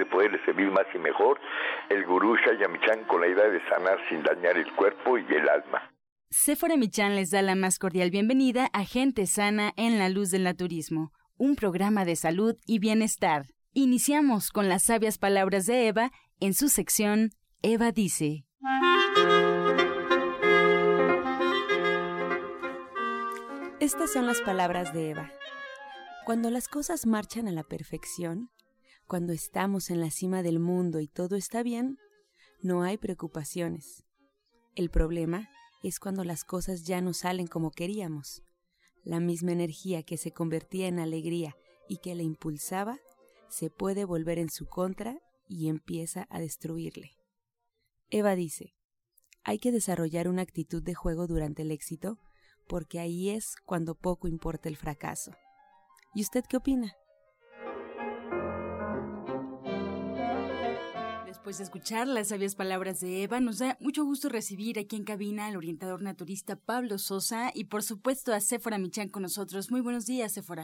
de poderle servir más y mejor, el gurú Shayamichan con la idea de sanar sin dañar el cuerpo y el alma. Sephora Michan les da la más cordial bienvenida a Gente Sana en la Luz del Naturismo, un programa de salud y bienestar. Iniciamos con las sabias palabras de Eva en su sección Eva dice. Estas son las palabras de Eva. Cuando las cosas marchan a la perfección, cuando estamos en la cima del mundo y todo está bien, no hay preocupaciones. El problema es cuando las cosas ya no salen como queríamos. La misma energía que se convertía en alegría y que la impulsaba, se puede volver en su contra y empieza a destruirle. Eva dice, hay que desarrollar una actitud de juego durante el éxito porque ahí es cuando poco importa el fracaso. ¿Y usted qué opina? De escuchar las sabias palabras de Eva, nos da mucho gusto recibir aquí en cabina al orientador naturista Pablo Sosa y por supuesto a Sephora Michan con nosotros. Muy buenos días, Sephora.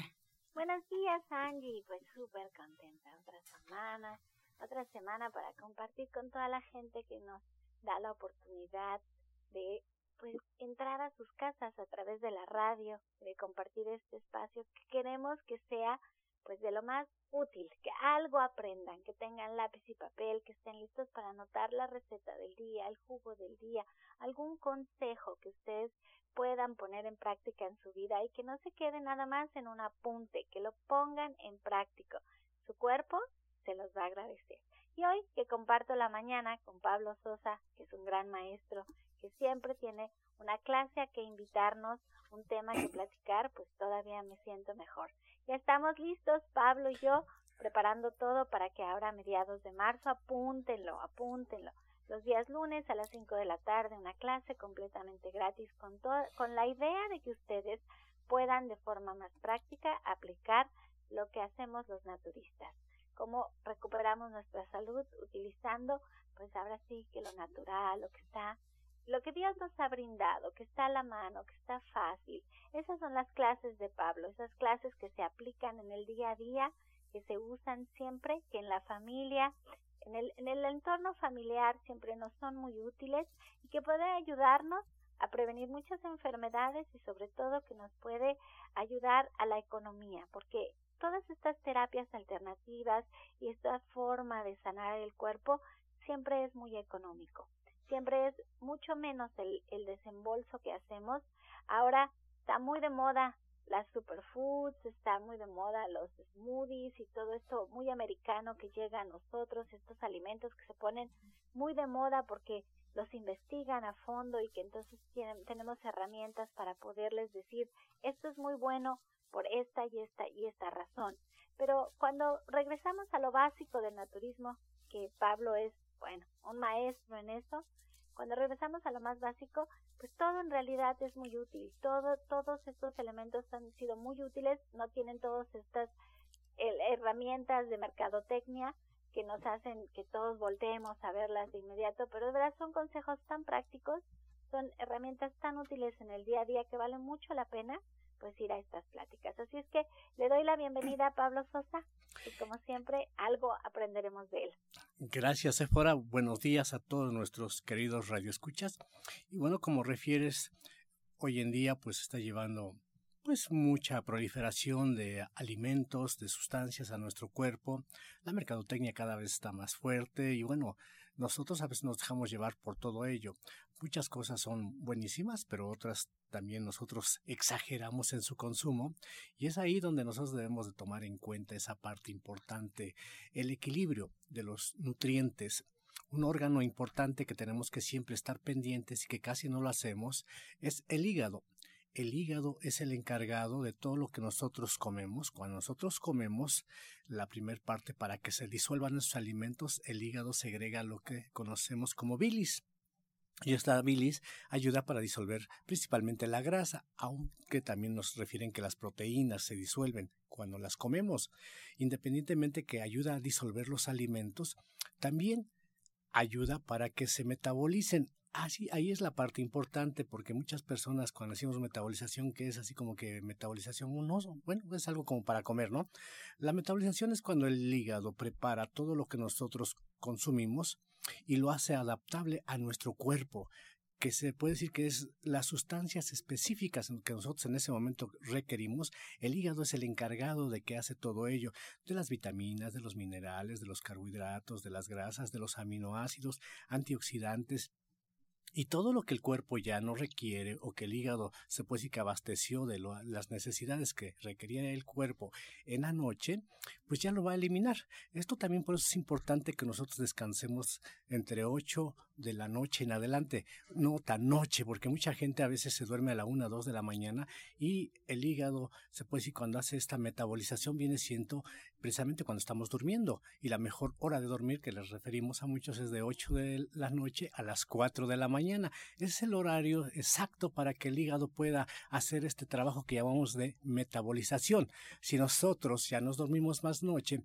Buenos días, Angie. Pues súper contenta. Otra semana, otra semana para compartir con toda la gente que nos da la oportunidad de pues entrar a sus casas a través de la radio, de compartir este espacio que queremos que sea pues de lo más útil, que algo aprendan, que tengan lápiz y papel, que estén listos para anotar la receta del día, el jugo del día, algún consejo que ustedes puedan poner en práctica en su vida y que no se quede nada más en un apunte, que lo pongan en práctico. Su cuerpo se los va a agradecer. Y hoy que comparto la mañana con Pablo Sosa, que es un gran maestro, que siempre tiene una clase a que invitarnos, un tema que platicar, pues todavía me siento mejor. Ya estamos listos, Pablo y yo, preparando todo para que ahora a mediados de marzo, apúntenlo, apúntenlo. Los días lunes a las 5 de la tarde, una clase completamente gratis con, con la idea de que ustedes puedan de forma más práctica aplicar lo que hacemos los naturistas. Cómo recuperamos nuestra salud utilizando, pues ahora sí que lo natural, lo que está lo que Dios nos ha brindado, que está a la mano, que está fácil. Esas son las clases de Pablo, esas clases que se aplican en el día a día, que se usan siempre, que en la familia, en el, en el entorno familiar siempre nos son muy útiles y que pueden ayudarnos a prevenir muchas enfermedades y sobre todo que nos puede ayudar a la economía, porque todas estas terapias alternativas y esta forma de sanar el cuerpo siempre es muy económico siempre es mucho menos el, el desembolso que hacemos. Ahora está muy de moda las superfoods, está muy de moda los smoothies y todo esto muy americano que llega a nosotros, estos alimentos que se ponen muy de moda porque los investigan a fondo y que entonces tienen, tenemos herramientas para poderles decir esto es muy bueno por esta y esta y esta razón. Pero cuando regresamos a lo básico del naturismo, que Pablo es, bueno, un maestro en eso, cuando regresamos a lo más básico, pues todo en realidad es muy útil. Todo, todos estos elementos han sido muy útiles, no tienen todas estas herramientas de mercadotecnia que nos hacen que todos volteemos a verlas de inmediato, pero de verdad son consejos tan prácticos, son herramientas tan útiles en el día a día que valen mucho la pena pues ir a estas pláticas. Así es que le doy la bienvenida a Pablo Sosa y como siempre algo aprenderemos de él. Gracias, Sephora. Buenos días a todos nuestros queridos radioescuchas. Y bueno, como refieres, hoy en día pues está llevando pues mucha proliferación de alimentos, de sustancias a nuestro cuerpo. La mercadotecnia cada vez está más fuerte y bueno, nosotros a veces nos dejamos llevar por todo ello. Muchas cosas son buenísimas, pero otras también nosotros exageramos en su consumo y es ahí donde nosotros debemos de tomar en cuenta esa parte importante, el equilibrio de los nutrientes un órgano importante que tenemos que siempre estar pendientes y que casi no lo hacemos es el hígado el hígado es el encargado de todo lo que nosotros comemos. Cuando nosotros comemos, la primera parte para que se disuelvan esos alimentos, el hígado segrega lo que conocemos como bilis. Y esta bilis ayuda para disolver principalmente la grasa, aunque también nos refieren que las proteínas se disuelven cuando las comemos. Independientemente que ayuda a disolver los alimentos, también ayuda para que se metabolicen. Así, ahí es la parte importante, porque muchas personas cuando decimos metabolización, que es así como que metabolización, no, bueno, es algo como para comer, ¿no? La metabolización es cuando el hígado prepara todo lo que nosotros consumimos y lo hace adaptable a nuestro cuerpo que se puede decir que es las sustancias específicas que nosotros en ese momento requerimos, el hígado es el encargado de que hace todo ello, de las vitaminas, de los minerales, de los carbohidratos, de las grasas, de los aminoácidos, antioxidantes, y todo lo que el cuerpo ya no requiere o que el hígado se puede decir que abasteció de las necesidades que requería el cuerpo en la noche, pues ya lo va a eliminar. Esto también por eso es importante que nosotros descansemos entre 8 de la noche en adelante, no tan noche, porque mucha gente a veces se duerme a la 1 o 2 de la mañana y el hígado, se puede decir, cuando hace esta metabolización viene siendo precisamente cuando estamos durmiendo y la mejor hora de dormir que les referimos a muchos es de 8 de la noche a las 4 de la mañana. Es el horario exacto para que el hígado pueda hacer este trabajo que llamamos de metabolización. Si nosotros ya nos dormimos más noche,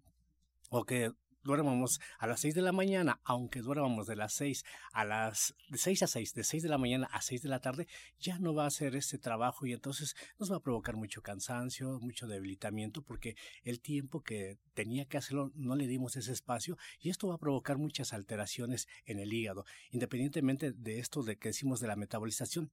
o que duermamos a las 6 de la mañana, aunque duermamos de las 6 a las de 6 a 6, de 6 de la mañana a 6 de la tarde, ya no va a hacer ese trabajo y entonces nos va a provocar mucho cansancio, mucho debilitamiento porque el tiempo que tenía que hacerlo no le dimos ese espacio y esto va a provocar muchas alteraciones en el hígado, independientemente de esto de que decimos de la metabolización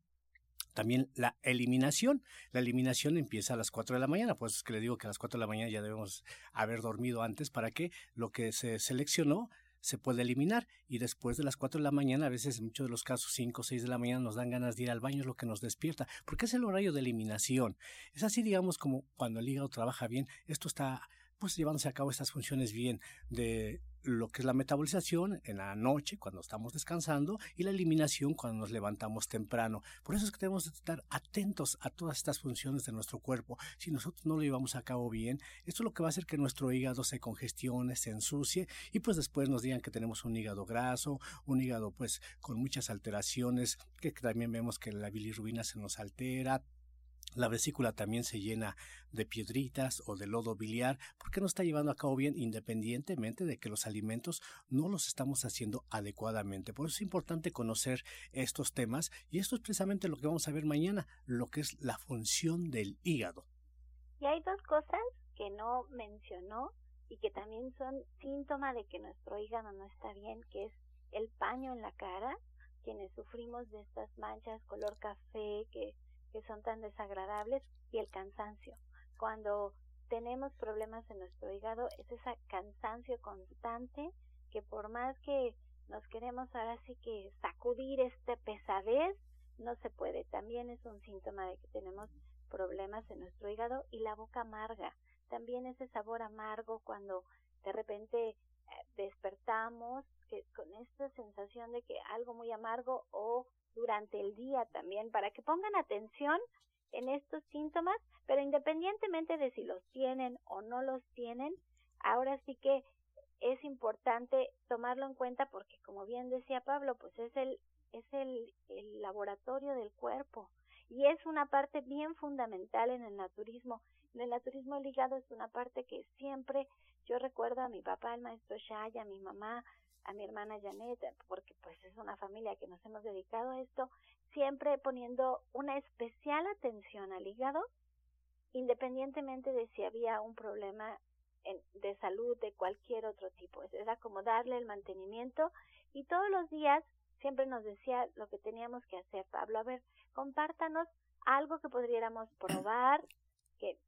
también la eliminación. La eliminación empieza a las 4 de la mañana, pues es que le digo que a las 4 de la mañana ya debemos haber dormido antes para que lo que se seleccionó se pueda eliminar y después de las 4 de la mañana, a veces en muchos de los casos 5 o 6 de la mañana nos dan ganas de ir al baño, es lo que nos despierta, porque es el horario de eliminación. Es así, digamos, como cuando el hígado trabaja bien, esto está pues llevándose a cabo estas funciones bien de lo que es la metabolización en la noche cuando estamos descansando y la eliminación cuando nos levantamos temprano. Por eso es que tenemos que estar atentos a todas estas funciones de nuestro cuerpo. Si nosotros no lo llevamos a cabo bien, esto es lo que va a hacer que nuestro hígado se congestione, se ensucie y pues después nos digan que tenemos un hígado graso, un hígado pues con muchas alteraciones, que también vemos que la bilirrubina se nos altera, la vesícula también se llena de piedritas o de lodo biliar porque no está llevando a cabo bien independientemente de que los alimentos no los estamos haciendo adecuadamente. Por eso es importante conocer estos temas y esto es precisamente lo que vamos a ver mañana, lo que es la función del hígado. Y hay dos cosas que no mencionó y que también son síntoma de que nuestro hígado no está bien, que es el paño en la cara, quienes sufrimos de estas manchas color café que que son tan desagradables y el cansancio. Cuando tenemos problemas en nuestro hígado es ese cansancio constante que por más que nos queremos ahora sí que sacudir este pesadez, no se puede. También es un síntoma de que tenemos problemas en nuestro hígado y la boca amarga. También ese sabor amargo cuando de repente eh, despertamos que con esta sensación de que algo muy amargo o durante el día también para que pongan atención en estos síntomas, pero independientemente de si los tienen o no los tienen, ahora sí que es importante tomarlo en cuenta porque como bien decía Pablo, pues es el es el, el laboratorio del cuerpo y es una parte bien fundamental en el naturismo. En el naturismo ligado es una parte que siempre yo recuerdo a mi papá, el maestro Shaya, a mi mamá, a mi hermana Janet, porque pues es una familia que nos hemos dedicado a esto, siempre poniendo una especial atención al hígado, independientemente de si había un problema de salud de cualquier otro tipo. Era como darle el mantenimiento y todos los días siempre nos decía lo que teníamos que hacer. Pablo, a ver, compártanos algo que podríamos probar, que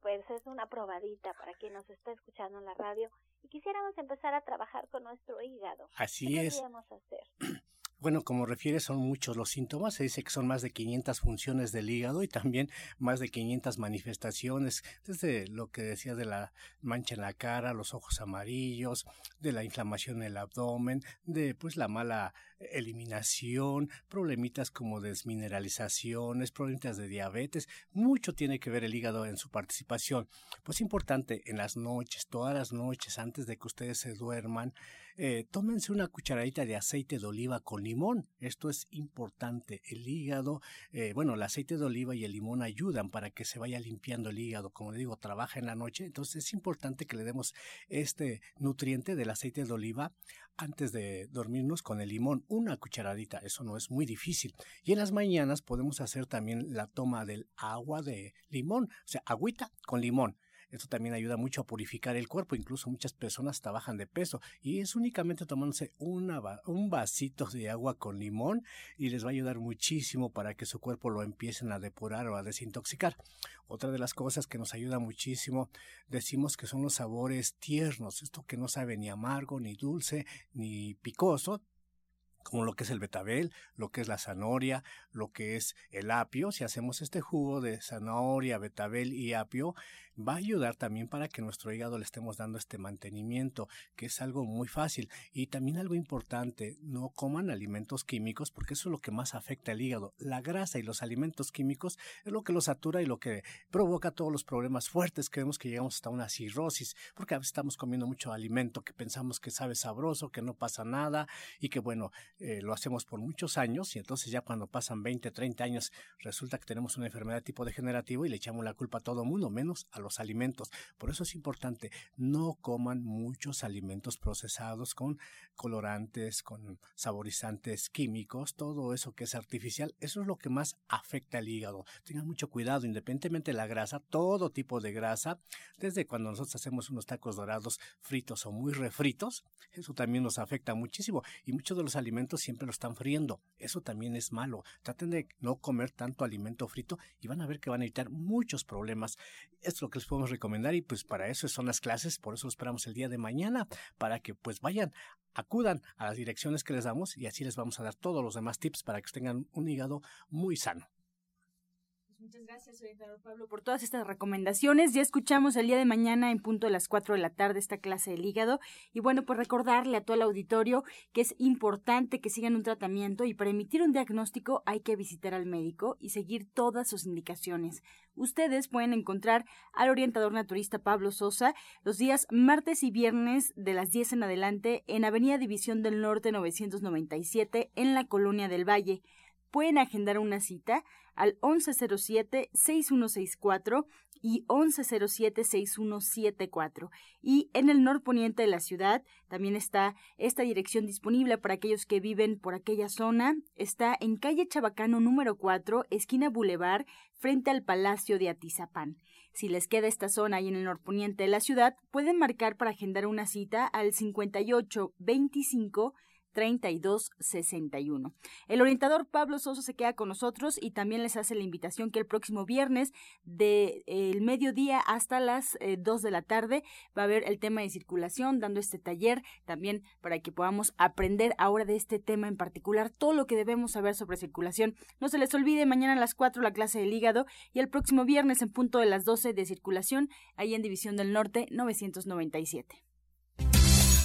pues es una probadita para quien nos está escuchando en la radio y quisiéramos empezar a trabajar con nuestro hígado. Así ¿Qué es. hacer? Bueno, como refieres, son muchos los síntomas. Se dice que son más de 500 funciones del hígado y también más de 500 manifestaciones, desde lo que decía de la mancha en la cara, los ojos amarillos, de la inflamación en el abdomen, de pues la mala eliminación, problemitas como desmineralizaciones, problemitas de diabetes. Mucho tiene que ver el hígado en su participación. Pues importante en las noches, todas las noches, antes de que ustedes se duerman, eh, tómense una cucharadita de aceite de oliva con limón. Esto es importante. El hígado, eh, bueno, el aceite de oliva y el limón ayudan para que se vaya limpiando el hígado. Como digo, trabaja en la noche. Entonces es importante que le demos este nutriente del aceite de oliva antes de dormirnos con el limón, una cucharadita, eso no es muy difícil. Y en las mañanas podemos hacer también la toma del agua de limón, o sea, agüita con limón. Esto también ayuda mucho a purificar el cuerpo. Incluso muchas personas trabajan de peso y es únicamente tomándose un vasito de agua con limón y les va a ayudar muchísimo para que su cuerpo lo empiecen a depurar o a desintoxicar. Otra de las cosas que nos ayuda muchísimo, decimos que son los sabores tiernos, esto que no sabe ni amargo, ni dulce, ni picoso, como lo que es el betabel, lo que es la zanahoria, lo que es el apio. Si hacemos este jugo de zanahoria, betabel y apio, va a ayudar también para que nuestro hígado le estemos dando este mantenimiento, que es algo muy fácil. Y también algo importante, no coman alimentos químicos porque eso es lo que más afecta al hígado. La grasa y los alimentos químicos es lo que lo satura y lo que provoca todos los problemas fuertes que vemos que llegamos hasta una cirrosis, porque a veces estamos comiendo mucho alimento que pensamos que sabe sabroso, que no pasa nada y que bueno, eh, lo hacemos por muchos años y entonces ya cuando pasan 20, 30 años resulta que tenemos una enfermedad tipo degenerativo y le echamos la culpa a todo mundo, menos a los alimentos. Por eso es importante, no coman muchos alimentos procesados con colorantes, con saborizantes químicos, todo eso que es artificial. Eso es lo que más afecta al hígado. Tengan mucho cuidado, independientemente de la grasa, todo tipo de grasa, desde cuando nosotros hacemos unos tacos dorados fritos o muy refritos, eso también nos afecta muchísimo. Y muchos de los alimentos siempre lo están friendo. Eso también es malo. Traten de no comer tanto alimento frito y van a ver que van a evitar muchos problemas. Es lo que les podemos recomendar y pues para eso son las clases, por eso esperamos el día de mañana, para que pues vayan, acudan a las direcciones que les damos y así les vamos a dar todos los demás tips para que tengan un hígado muy sano. Muchas gracias, orientador Pablo, por todas estas recomendaciones. Ya escuchamos el día de mañana en punto de las 4 de la tarde esta clase del hígado. Y bueno, pues recordarle a todo el auditorio que es importante que sigan un tratamiento y para emitir un diagnóstico hay que visitar al médico y seguir todas sus indicaciones. Ustedes pueden encontrar al orientador naturista Pablo Sosa los días martes y viernes de las 10 en adelante en Avenida División del Norte 997 en la Colonia del Valle. Pueden agendar una cita al 1107-6164 y 1107-6174. Y en el norponiente de la ciudad también está esta dirección disponible para aquellos que viven por aquella zona. Está en calle Chabacano número 4, esquina Boulevard, frente al Palacio de Atizapán. Si les queda esta zona ahí en el norponiente de la ciudad, pueden marcar para agendar una cita al 5825 3261. El orientador Pablo Soso se queda con nosotros y también les hace la invitación que el próximo viernes de el mediodía hasta las 2 de la tarde va a haber el tema de circulación dando este taller también para que podamos aprender ahora de este tema en particular todo lo que debemos saber sobre circulación. No se les olvide mañana a las 4 la clase del hígado y el próximo viernes en punto de las 12 de circulación ahí en División del Norte 997.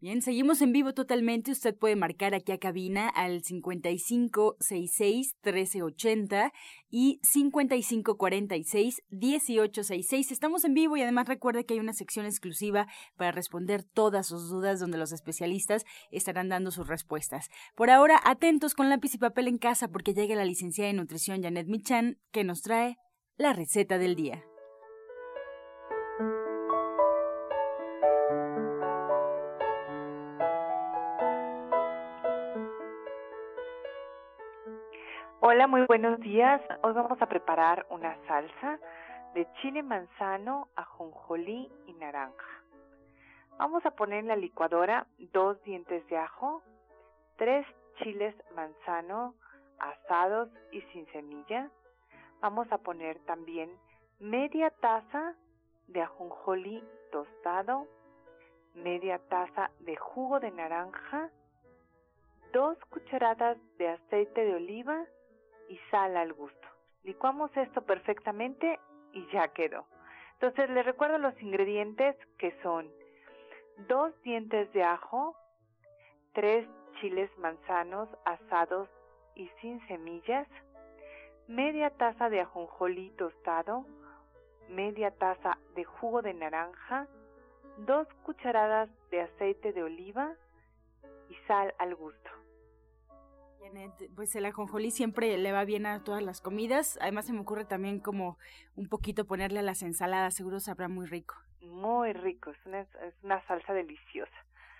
Bien, seguimos en vivo totalmente. Usted puede marcar aquí a cabina al 5566-1380 y 5546-1866. Estamos en vivo y además recuerde que hay una sección exclusiva para responder todas sus dudas donde los especialistas estarán dando sus respuestas. Por ahora, atentos con lápiz y papel en casa porque llega la licenciada en nutrición Janet Michan que nos trae la receta del día. Muy buenos días. Hoy vamos a preparar una salsa de chile manzano, ajonjolí y naranja. Vamos a poner en la licuadora dos dientes de ajo, tres chiles manzano asados y sin semilla. Vamos a poner también media taza de ajonjolí tostado, media taza de jugo de naranja, dos cucharadas de aceite de oliva y sal al gusto. Licuamos esto perfectamente y ya quedó. Entonces les recuerdo los ingredientes que son dos dientes de ajo, tres chiles manzanos asados y sin semillas, media taza de ajonjolí tostado, media taza de jugo de naranja, dos cucharadas de aceite de oliva y sal al gusto. Pues el ajonjolí siempre le va bien a todas las comidas. Además se me ocurre también como un poquito ponerle a las ensaladas, seguro sabrá muy rico. Muy rico, es una, es una salsa deliciosa.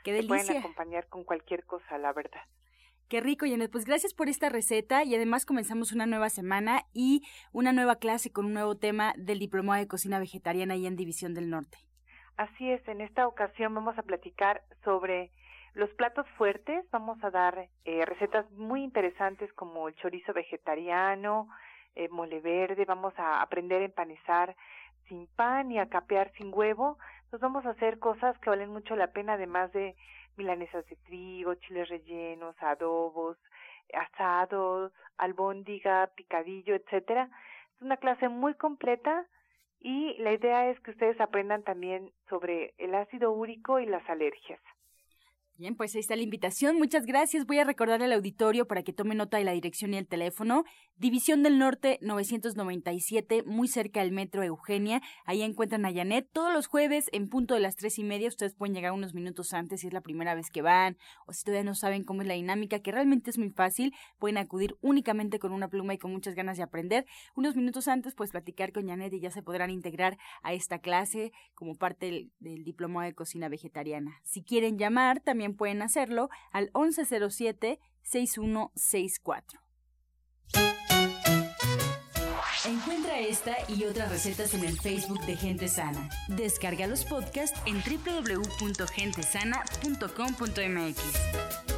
Qué delicia. pueden acompañar con cualquier cosa, la verdad. Qué rico, Janet. Pues gracias por esta receta y además comenzamos una nueva semana y una nueva clase con un nuevo tema del Diplomado de Cocina Vegetariana y en División del Norte. Así es, en esta ocasión vamos a platicar sobre los platos fuertes. Vamos a dar eh, recetas muy interesantes como el chorizo vegetariano, eh, mole verde. Vamos a aprender a empanizar sin pan y a capear sin huevo. Entonces vamos a hacer cosas que valen mucho la pena, además de milanesas de trigo, chiles rellenos, adobos, asados, albóndiga, picadillo, etcétera. Es una clase muy completa y la idea es que ustedes aprendan también sobre el ácido úrico y las alergias. Bien, pues ahí está la invitación. Muchas gracias. Voy a recordar al auditorio para que tome nota de la dirección y el teléfono. División del Norte 997, muy cerca del metro Eugenia. Ahí encuentran a Janet. Todos los jueves, en punto de las tres y media, ustedes pueden llegar unos minutos antes si es la primera vez que van o si todavía no saben cómo es la dinámica, que realmente es muy fácil. Pueden acudir únicamente con una pluma y con muchas ganas de aprender. Unos minutos antes, pues platicar con Janet y ya se podrán integrar a esta clase como parte del, del diplomado de cocina vegetariana. Si quieren llamar, también pueden hacerlo al 1107-6164. Encuentra esta y otras recetas en el Facebook de Gente Sana. Descarga los podcasts en www.gentesana.com.mx.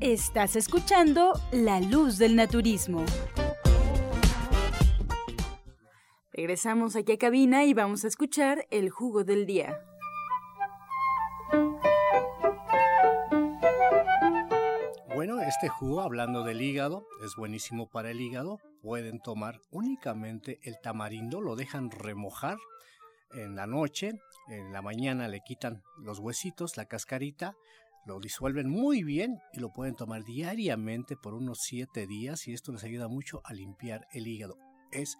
Estás escuchando La Luz del Naturismo. Regresamos aquí a cabina y vamos a escuchar el jugo del día. Bueno, este jugo, hablando del hígado, es buenísimo para el hígado. Pueden tomar únicamente el tamarindo, lo dejan remojar en la noche, en la mañana le quitan los huesitos, la cascarita, lo disuelven muy bien y lo pueden tomar diariamente por unos 7 días y esto les ayuda mucho a limpiar el hígado. Es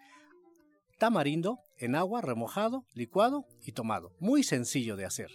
tamarindo en agua, remojado, licuado y tomado. Muy sencillo de hacer.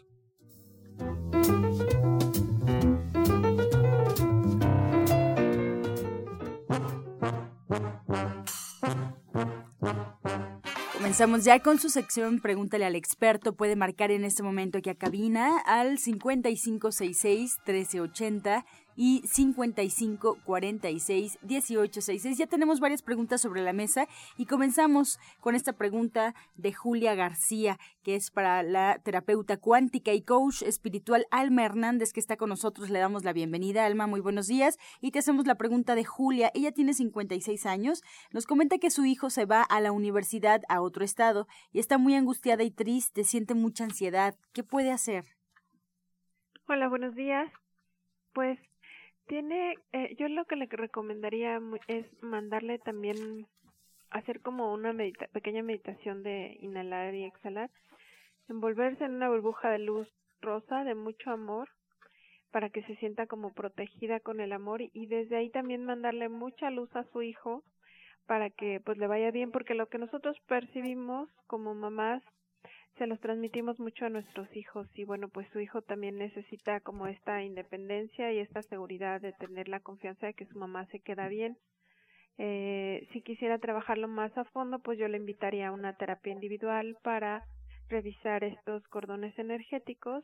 Comenzamos ya con su sección Pregúntale al experto. Puede marcar en este momento aquí a cabina al 5566-1380 y 55 46 18 66. Ya tenemos varias preguntas sobre la mesa y comenzamos con esta pregunta de Julia García, que es para la terapeuta cuántica y coach espiritual Alma Hernández, que está con nosotros. Le damos la bienvenida. Alma, muy buenos días. Y te hacemos la pregunta de Julia. Ella tiene 56 años. Nos comenta que su hijo se va a la universidad a otro estado y está muy angustiada y triste, siente mucha ansiedad. ¿Qué puede hacer? Hola, buenos días. Pues tiene, eh, yo lo que le recomendaría es mandarle también hacer como una pequeña meditación de inhalar y exhalar, envolverse en una burbuja de luz rosa de mucho amor para que se sienta como protegida con el amor y desde ahí también mandarle mucha luz a su hijo para que pues le vaya bien porque lo que nosotros percibimos como mamás se los transmitimos mucho a nuestros hijos y bueno, pues su hijo también necesita como esta independencia y esta seguridad de tener la confianza de que su mamá se queda bien. Eh, si quisiera trabajarlo más a fondo, pues yo le invitaría a una terapia individual para revisar estos cordones energéticos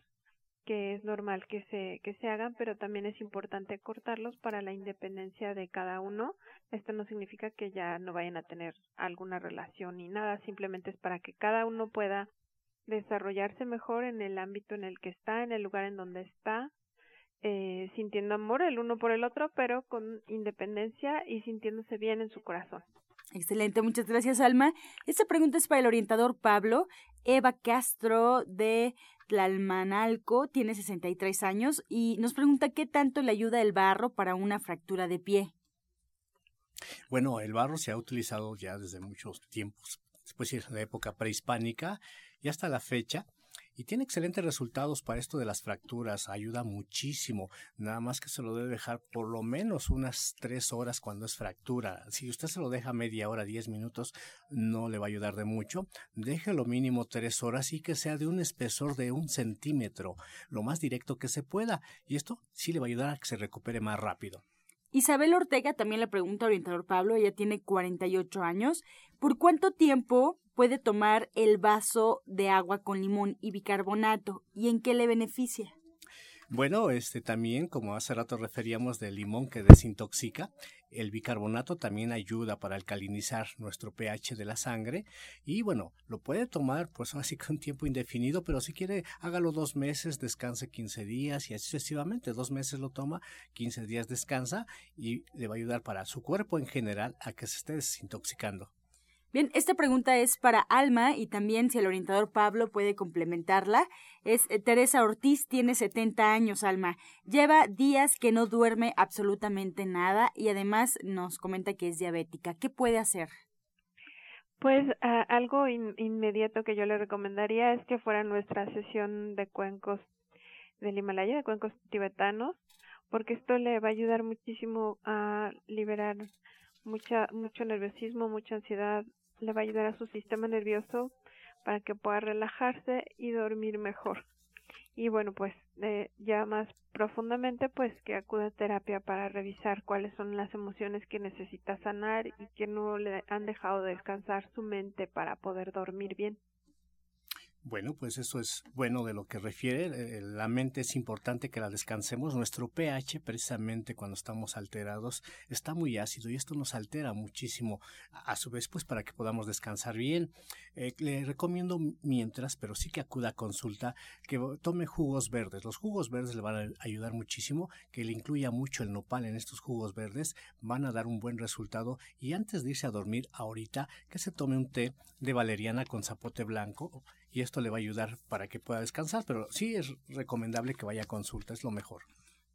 que es normal que se, que se hagan, pero también es importante cortarlos para la independencia de cada uno. Esto no significa que ya no vayan a tener alguna relación ni nada, simplemente es para que cada uno pueda desarrollarse mejor en el ámbito en el que está, en el lugar en donde está, eh, sintiendo amor el uno por el otro, pero con independencia y sintiéndose bien en su corazón. Excelente, muchas gracias Alma. Esta pregunta es para el orientador Pablo. Eva Castro de Tlalmanalco tiene 63 años y nos pregunta qué tanto le ayuda el barro para una fractura de pie. Bueno, el barro se ha utilizado ya desde muchos tiempos, después de la época prehispánica y hasta la fecha y tiene excelentes resultados para esto de las fracturas, ayuda muchísimo, nada más que se lo debe dejar por lo menos unas tres horas cuando es fractura. Si usted se lo deja media hora, diez minutos, no le va a ayudar de mucho. lo mínimo tres horas y que sea de un espesor de un centímetro, lo más directo que se pueda, y esto sí le va a ayudar a que se recupere más rápido. Isabel Ortega también le pregunta orientador Pablo, ella tiene 48 años, ¿por cuánto tiempo puede tomar el vaso de agua con limón y bicarbonato y en qué le beneficia? Bueno, este también, como hace rato referíamos del limón que desintoxica, el bicarbonato también ayuda para alcalinizar nuestro pH de la sangre y bueno, lo puede tomar pues así con tiempo indefinido, pero si quiere hágalo dos meses, descanse 15 días y así sucesivamente, dos meses lo toma, 15 días descansa y le va a ayudar para su cuerpo en general a que se esté desintoxicando. Bien, esta pregunta es para Alma y también si el orientador Pablo puede complementarla. Es eh, Teresa Ortiz, tiene 70 años, Alma. Lleva días que no duerme absolutamente nada y además nos comenta que es diabética. ¿Qué puede hacer? Pues algo inmediato que yo le recomendaría es que fuera nuestra sesión de cuencos del Himalaya, de cuencos tibetanos, porque esto le va a ayudar muchísimo a liberar mucha, mucho nerviosismo, mucha ansiedad, le va a ayudar a su sistema nervioso para que pueda relajarse y dormir mejor. Y bueno, pues eh, ya más profundamente, pues que acude a terapia para revisar cuáles son las emociones que necesita sanar y que no le han dejado descansar su mente para poder dormir bien. Bueno, pues eso es bueno de lo que refiere. Eh, la mente es importante que la descansemos. Nuestro pH, precisamente cuando estamos alterados, está muy ácido y esto nos altera muchísimo. A su vez, pues para que podamos descansar bien. Eh, le recomiendo mientras, pero sí que acuda a consulta, que tome jugos verdes. Los jugos verdes le van a ayudar muchísimo, que le incluya mucho el nopal en estos jugos verdes, van a dar un buen resultado. Y antes de irse a dormir ahorita, que se tome un té de valeriana con zapote blanco y esto le va a ayudar para que pueda descansar, pero sí es recomendable que vaya a consulta, es lo mejor.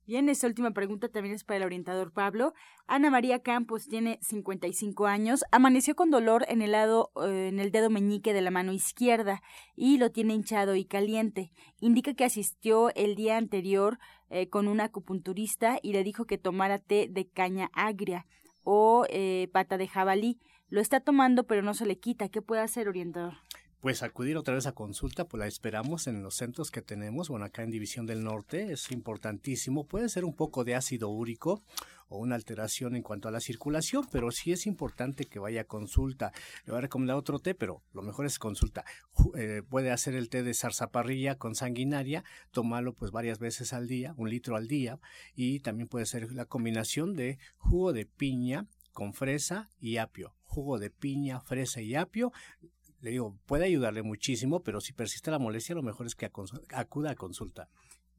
Bien, esta última pregunta también es para el orientador Pablo. Ana María Campos tiene 55 años, amaneció con dolor en el lado eh, en el dedo meñique de la mano izquierda y lo tiene hinchado y caliente. Indica que asistió el día anterior eh, con un acupunturista y le dijo que tomara té de caña agria o eh, pata de jabalí. Lo está tomando pero no se le quita. ¿Qué puede hacer, orientador? Pues acudir otra vez a consulta, pues la esperamos en los centros que tenemos, bueno, acá en División del Norte, es importantísimo, puede ser un poco de ácido úrico o una alteración en cuanto a la circulación, pero sí es importante que vaya a consulta. Le voy a recomendar otro té, pero lo mejor es consulta. Eh, puede hacer el té de zarzaparrilla con sanguinaria, tomarlo pues varias veces al día, un litro al día, y también puede ser la combinación de jugo de piña con fresa y apio jugo de piña, fresa y apio, le digo, puede ayudarle muchísimo, pero si persiste la molestia, lo mejor es que acuda a consulta.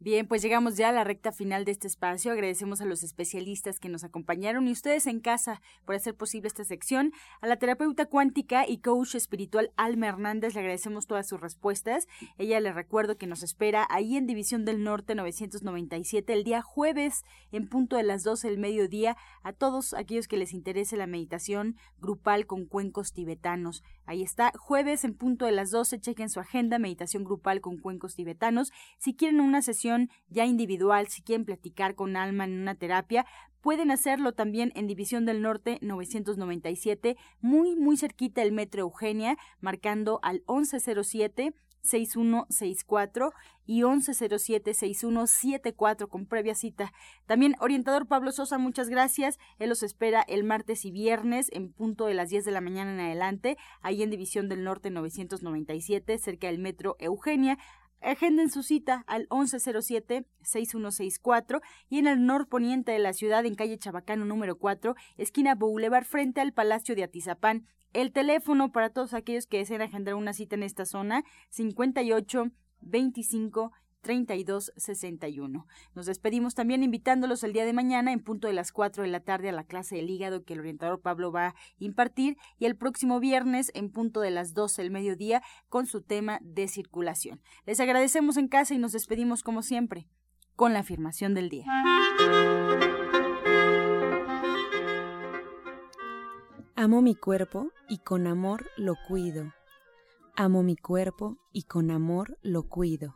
Bien, pues llegamos ya a la recta final de este espacio. Agradecemos a los especialistas que nos acompañaron y ustedes en casa por hacer posible esta sección. A la terapeuta cuántica y coach espiritual Alma Hernández le agradecemos todas sus respuestas. Ella le recuerdo que nos espera ahí en División del Norte 997 el día jueves en punto de las 12 del mediodía a todos aquellos que les interese la meditación grupal con cuencos tibetanos. Ahí está, jueves en punto de las 12, chequen su agenda, meditación grupal con cuencos tibetanos. Si quieren una sesión ya individual, si quieren platicar con Alma en una terapia, pueden hacerlo también en División del Norte 997, muy muy cerquita del Metro Eugenia, marcando al 1107 6164 y 1107-6174 con previa cita. También, orientador Pablo Sosa, muchas gracias. Él los espera el martes y viernes en punto de las 10 de la mañana en adelante, ahí en División del Norte 997, cerca del Metro Eugenia. Agenden su cita al 1107-6164 y en el norponiente de la ciudad, en calle Chabacano número 4, esquina Boulevard, frente al Palacio de Atizapán. El teléfono para todos aquellos que deseen agendar una cita en esta zona, 58 25 3261. Nos despedimos también invitándolos el día de mañana en punto de las 4 de la tarde a la clase del hígado que el orientador Pablo va a impartir y el próximo viernes en punto de las 12 del mediodía con su tema de circulación. Les agradecemos en casa y nos despedimos como siempre con la afirmación del día. Amo mi cuerpo y con amor lo cuido. Amo mi cuerpo y con amor lo cuido.